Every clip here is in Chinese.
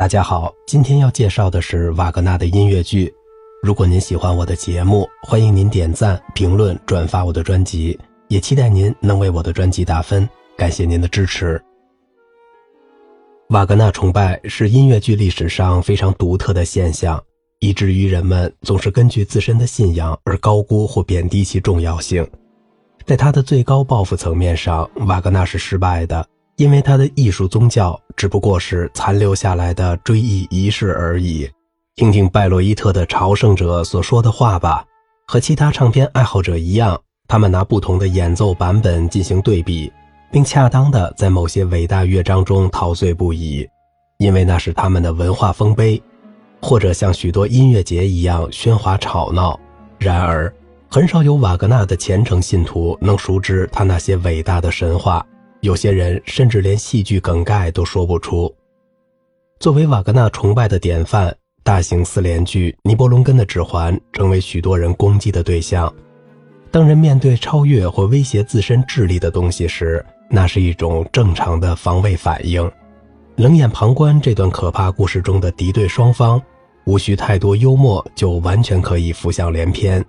大家好，今天要介绍的是瓦格纳的音乐剧。如果您喜欢我的节目，欢迎您点赞、评论、转发我的专辑，也期待您能为我的专辑打分，感谢您的支持。瓦格纳崇拜是音乐剧历史上非常独特的现象，以至于人们总是根据自身的信仰而高估或贬低其重要性。在他的最高抱负层面上，瓦格纳是失败的。因为他的艺术宗教只不过是残留下来的追忆仪式而已。听听拜洛伊特的朝圣者所说的话吧。和其他唱片爱好者一样，他们拿不同的演奏版本进行对比，并恰当的在某些伟大乐章中陶醉不已，因为那是他们的文化丰碑，或者像许多音乐节一样喧哗吵闹。然而，很少有瓦格纳的虔诚信徒能熟知他那些伟大的神话。有些人甚至连戏剧梗概都说不出。作为瓦格纳崇拜的典范，大型四连剧《尼伯龙根的指环》成为许多人攻击的对象。当人面对超越或威胁自身智力的东西时，那是一种正常的防卫反应。冷眼旁观这段可怕故事中的敌对双方，无需太多幽默就完全可以浮想联翩。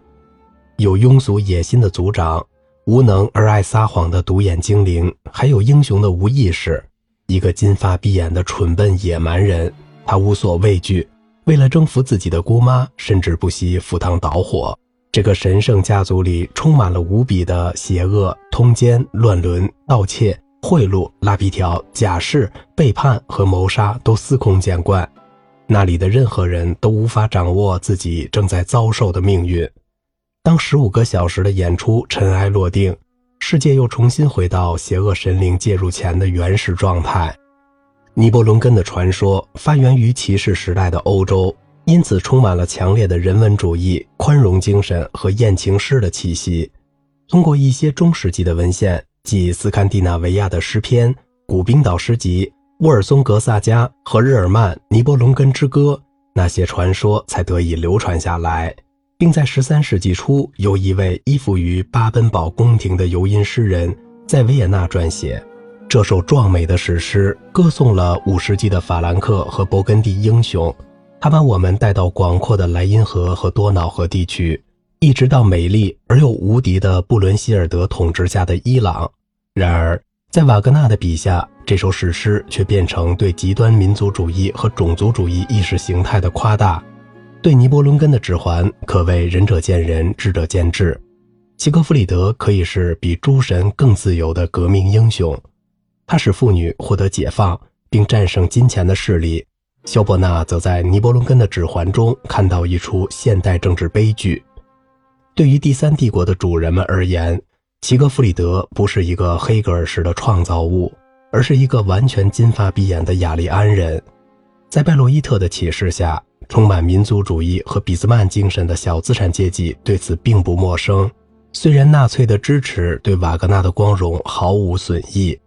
有庸俗野心的族长。无能而爱撒谎的独眼精灵，还有英雄的无意识，一个金发碧眼的蠢笨野蛮人，他无所畏惧，为了征服自己的姑妈，甚至不惜赴汤蹈火。这个神圣家族里充满了无比的邪恶、通奸、乱伦、盗窃、贿赂、拉皮条、假释、背叛和谋杀都司空见惯。那里的任何人都无法掌握自己正在遭受的命运。当十五个小时的演出尘埃落定，世界又重新回到邪恶神灵介入前的原始状态。尼伯龙根的传说发源于骑士时代的欧洲，因此充满了强烈的人文主义、宽容精神和艳情诗的气息。通过一些中世纪的文献，即斯堪的纳维亚的诗篇、古冰岛诗集、沃尔松格萨加和日耳曼《尼伯龙根之歌》，那些传说才得以流传下来。并在十三世纪初，由一位依附于巴奔堡宫廷的游吟诗人，在维也纳撰写这首壮美的史诗，歌颂了五世纪的法兰克和勃艮第英雄。他把我们带到广阔的莱茵河和多瑙河地区，一直到美丽而又无敌的布伦希尔德统治下的伊朗。然而，在瓦格纳的笔下，这首史诗却变成对极端民族主义和种族主义意识形态的夸大。对尼伯龙根的指环可谓仁者见仁，智者见智。齐格弗里德可以是比诸神更自由的革命英雄，他使妇女获得解放，并战胜金钱的势力。肖伯纳则在尼伯龙根的指环中看到一出现代政治悲剧。对于第三帝国的主人们而言，齐格弗里德不是一个黑格尔式的创造物，而是一个完全金发碧眼的雅利安人。在拜洛伊特的启示下。充满民族主义和俾斯曼精神的小资产阶级对此并不陌生。虽然纳粹的支持对瓦格纳的光荣毫无损益，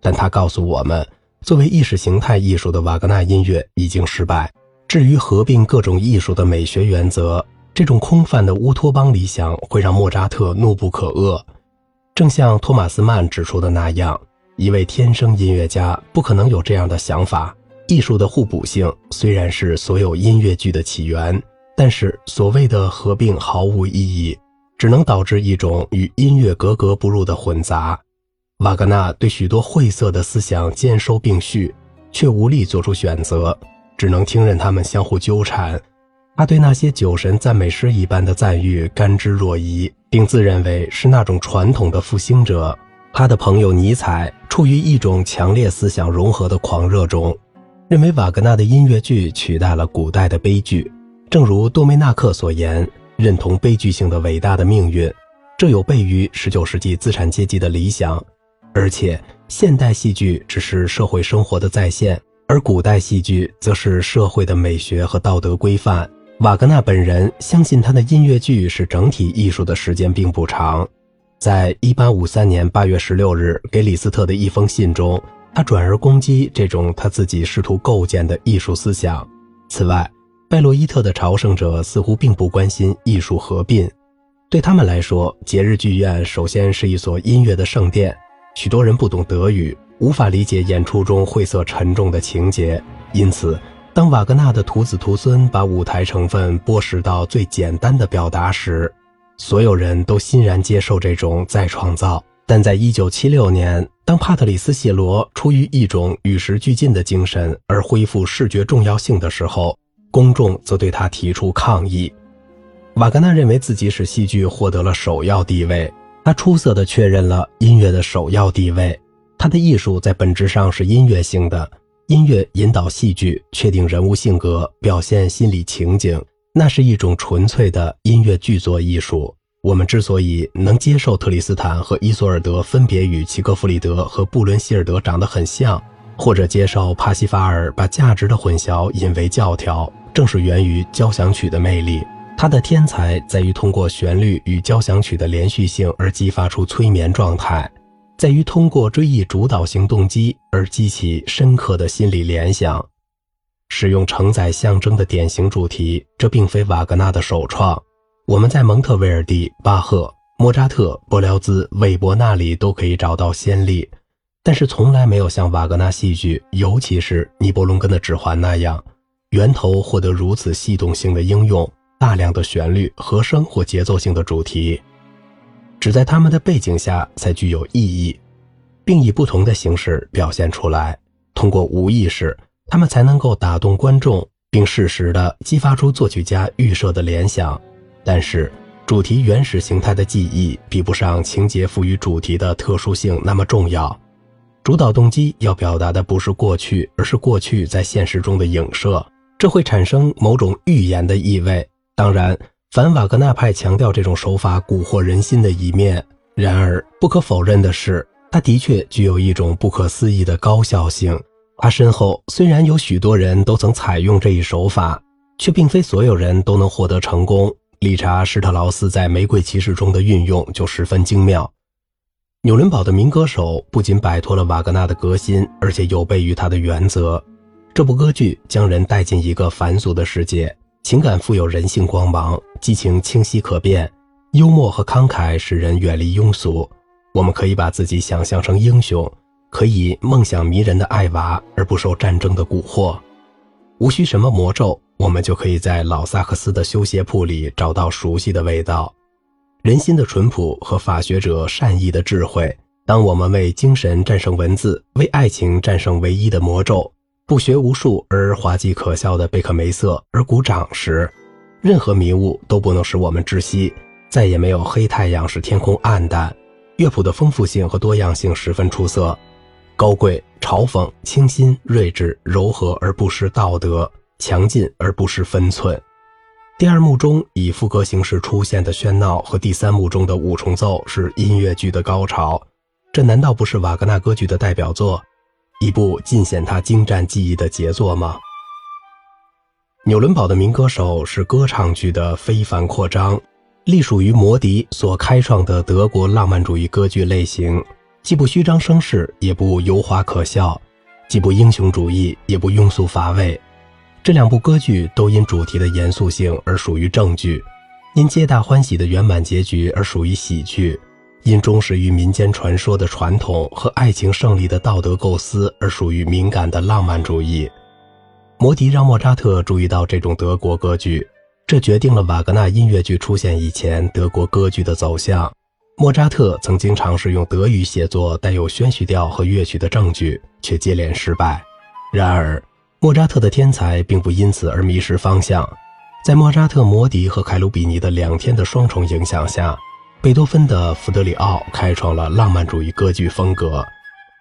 但他告诉我们，作为意识形态艺术的瓦格纳音乐已经失败。至于合并各种艺术的美学原则，这种空泛的乌托邦理想会让莫扎特怒不可遏。正像托马斯曼指出的那样，一位天生音乐家不可能有这样的想法。艺术的互补性虽然是所有音乐剧的起源，但是所谓的合并毫无意义，只能导致一种与音乐格格不入的混杂。瓦格纳对许多晦涩的思想兼收并蓄，却无力做出选择，只能听任他们相互纠缠。他对那些酒神赞美诗一般的赞誉甘之若饴，并自认为是那种传统的复兴者。他的朋友尼采处于一种强烈思想融合的狂热中。认为瓦格纳的音乐剧取代了古代的悲剧，正如多梅纳克所言，认同悲剧性的伟大的命运，这有悖于19世纪资产阶级的理想。而且，现代戏剧只是社会生活的再现，而古代戏剧则是社会的美学和道德规范。瓦格纳本人相信他的音乐剧是整体艺术的时间并不长。在1853年8月16日给李斯特的一封信中。他转而攻击这种他自己试图构建的艺术思想。此外，拜洛伊特的朝圣者似乎并不关心艺术合并。对他们来说，节日剧院首先是一所音乐的圣殿。许多人不懂德语，无法理解演出中晦涩沉重的情节，因此当瓦格纳的徒子徒孙把舞台成分剥蚀到最简单的表达时，所有人都欣然接受这种再创造。但在1976年，当帕特里斯·谢罗出于一种与时俱进的精神而恢复视觉重要性的时候，公众则对他提出抗议。瓦格纳认为自己使戏剧获得了首要地位，他出色地确认了音乐的首要地位。他的艺术在本质上是音乐性的，音乐引导戏剧，确定人物性格，表现心理情景，那是一种纯粹的音乐剧作艺术。我们之所以能接受特里斯坦和伊索尔德分别与齐格弗里德和布伦希尔德长得很像，或者接受帕西法尔把价值的混淆引为教条，正是源于交响曲的魅力。他的天才在于通过旋律与交响曲的连续性而激发出催眠状态，在于通过追忆主导型动机而激起深刻的心理联想。使用承载象征的典型主题，这并非瓦格纳的首创。我们在蒙特威尔第、巴赫、莫扎特、柏辽兹、韦伯那里都可以找到先例，但是从来没有像瓦格纳戏剧，尤其是《尼伯龙根的指环》那样，源头获得如此系统性的应用。大量的旋律、和声或节奏性的主题，只在他们的背景下才具有意义，并以不同的形式表现出来。通过无意识，他们才能够打动观众，并适时地激发出作曲家预设的联想。但是，主题原始形态的记忆比不上情节赋予主题的特殊性那么重要。主导动机要表达的不是过去，而是过去在现实中的影射，这会产生某种预言的意味。当然，反瓦格纳派强调这种手法蛊惑人心的一面。然而，不可否认的是，它的确具有一种不可思议的高效性。他身后虽然有许多人都曾采用这一手法，却并非所有人都能获得成功。理查·施特劳斯在《玫瑰骑士》中的运用就十分精妙。纽伦堡的民歌手不仅摆脱了瓦格纳的革新，而且有悖于他的原则。这部歌剧将人带进一个凡俗的世界。情感富有人性光芒，激情清晰可辨，幽默和慷慨使人远离庸俗。我们可以把自己想象成英雄，可以梦想迷人的爱娃，而不受战争的蛊惑。无需什么魔咒，我们就可以在老萨克斯的修鞋铺里找到熟悉的味道，人心的淳朴和法学者善意的智慧。当我们为精神战胜文字，为爱情战胜唯一的魔咒。不学无术而滑稽可笑的贝克梅瑟而鼓掌时，任何迷雾都不能使我们窒息。再也没有黑太阳使天空暗淡。乐谱的丰富性和多样性十分出色，高贵、嘲讽、清新、睿智、柔和而不失道德，强劲而不失分寸。第二幕中以副歌形式出现的喧闹和第三幕中的五重奏是音乐剧的高潮。这难道不是瓦格纳歌剧的代表作？一部尽显他精湛技艺的杰作吗？纽伦堡的民歌手是歌唱剧的非凡扩张，隶属于摩迪所开创的德国浪漫主义歌剧类型，既不虚张声势，也不油滑可笑，既不英雄主义，也不庸俗乏味。这两部歌剧都因主题的严肃性而属于正剧，因皆大欢喜的圆满结局而属于喜剧。因忠实于民间传说的传统和爱情胜利的道德构思而属于敏感的浪漫主义。摩迪让莫扎特注意到这种德国歌剧，这决定了瓦格纳音乐剧出现以前德国歌剧的走向。莫扎特曾经尝试用德语写作带有宣叙调和乐曲的正剧，却接连失败。然而，莫扎特的天才并不因此而迷失方向。在莫扎特、摩迪和凯鲁比尼的两天的双重影响下。贝多芬的《弗德里奥》开创了浪漫主义歌剧风格，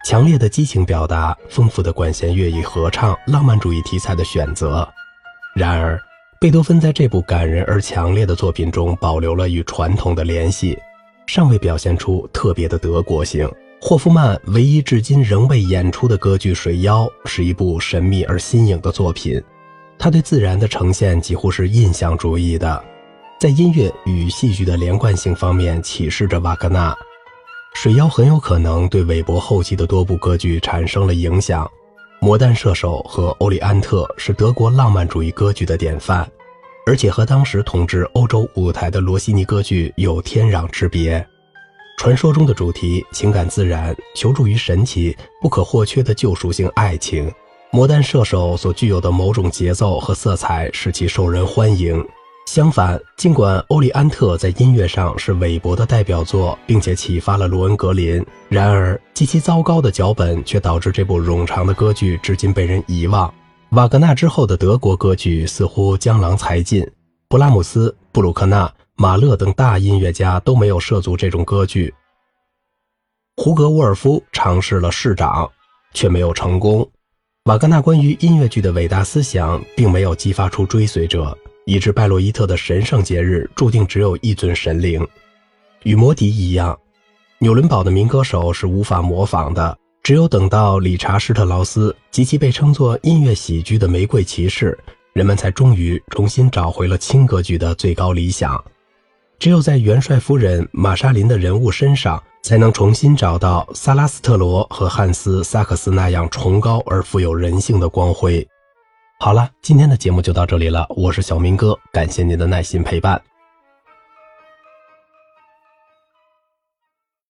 强烈的激情表达，丰富的管弦乐与合唱，浪漫主义题材的选择。然而，贝多芬在这部感人而强烈的作品中保留了与传统的联系，尚未表现出特别的德国性。霍夫曼唯一至今仍未演出的歌剧《水妖》是一部神秘而新颖的作品，他对自然的呈现几乎是印象主义的。在音乐与戏剧的连贯性方面启示着瓦格纳，《水妖》很有可能对韦伯后期的多部歌剧产生了影响，《魔弹射手》和《欧里安特》是德国浪漫主义歌剧的典范，而且和当时统治欧洲舞台的罗西尼歌剧有天壤之别。传说中的主题情感自然，求助于神奇不可或缺的救赎性爱情，魔弹射手所具有的某种节奏和色彩使其受人欢迎。相反，尽管欧利安特在音乐上是韦伯的代表作，并且启发了罗恩格林，然而极其糟糕的脚本却导致这部冗长的歌剧至今被人遗忘。瓦格纳之后的德国歌剧似乎江郎才尽，布拉姆斯、布鲁克纳、马勒等大音乐家都没有涉足这种歌剧。胡格沃尔夫尝试了市长，却没有成功。瓦格纳关于音乐剧的伟大思想，并没有激发出追随者，以致拜洛伊特的神圣节日注定只有一尊神灵。与魔笛一样，纽伦堡的民歌手是无法模仿的。只有等到理查施特劳斯及其被称作音乐喜剧的《玫瑰骑士》，人们才终于重新找回了轻歌剧的最高理想。只有在元帅夫人玛莎琳的人物身上。才能重新找到萨拉斯特罗和汉斯萨克斯那样崇高而富有人性的光辉。好了，今天的节目就到这里了，我是小明哥，感谢您的耐心陪伴。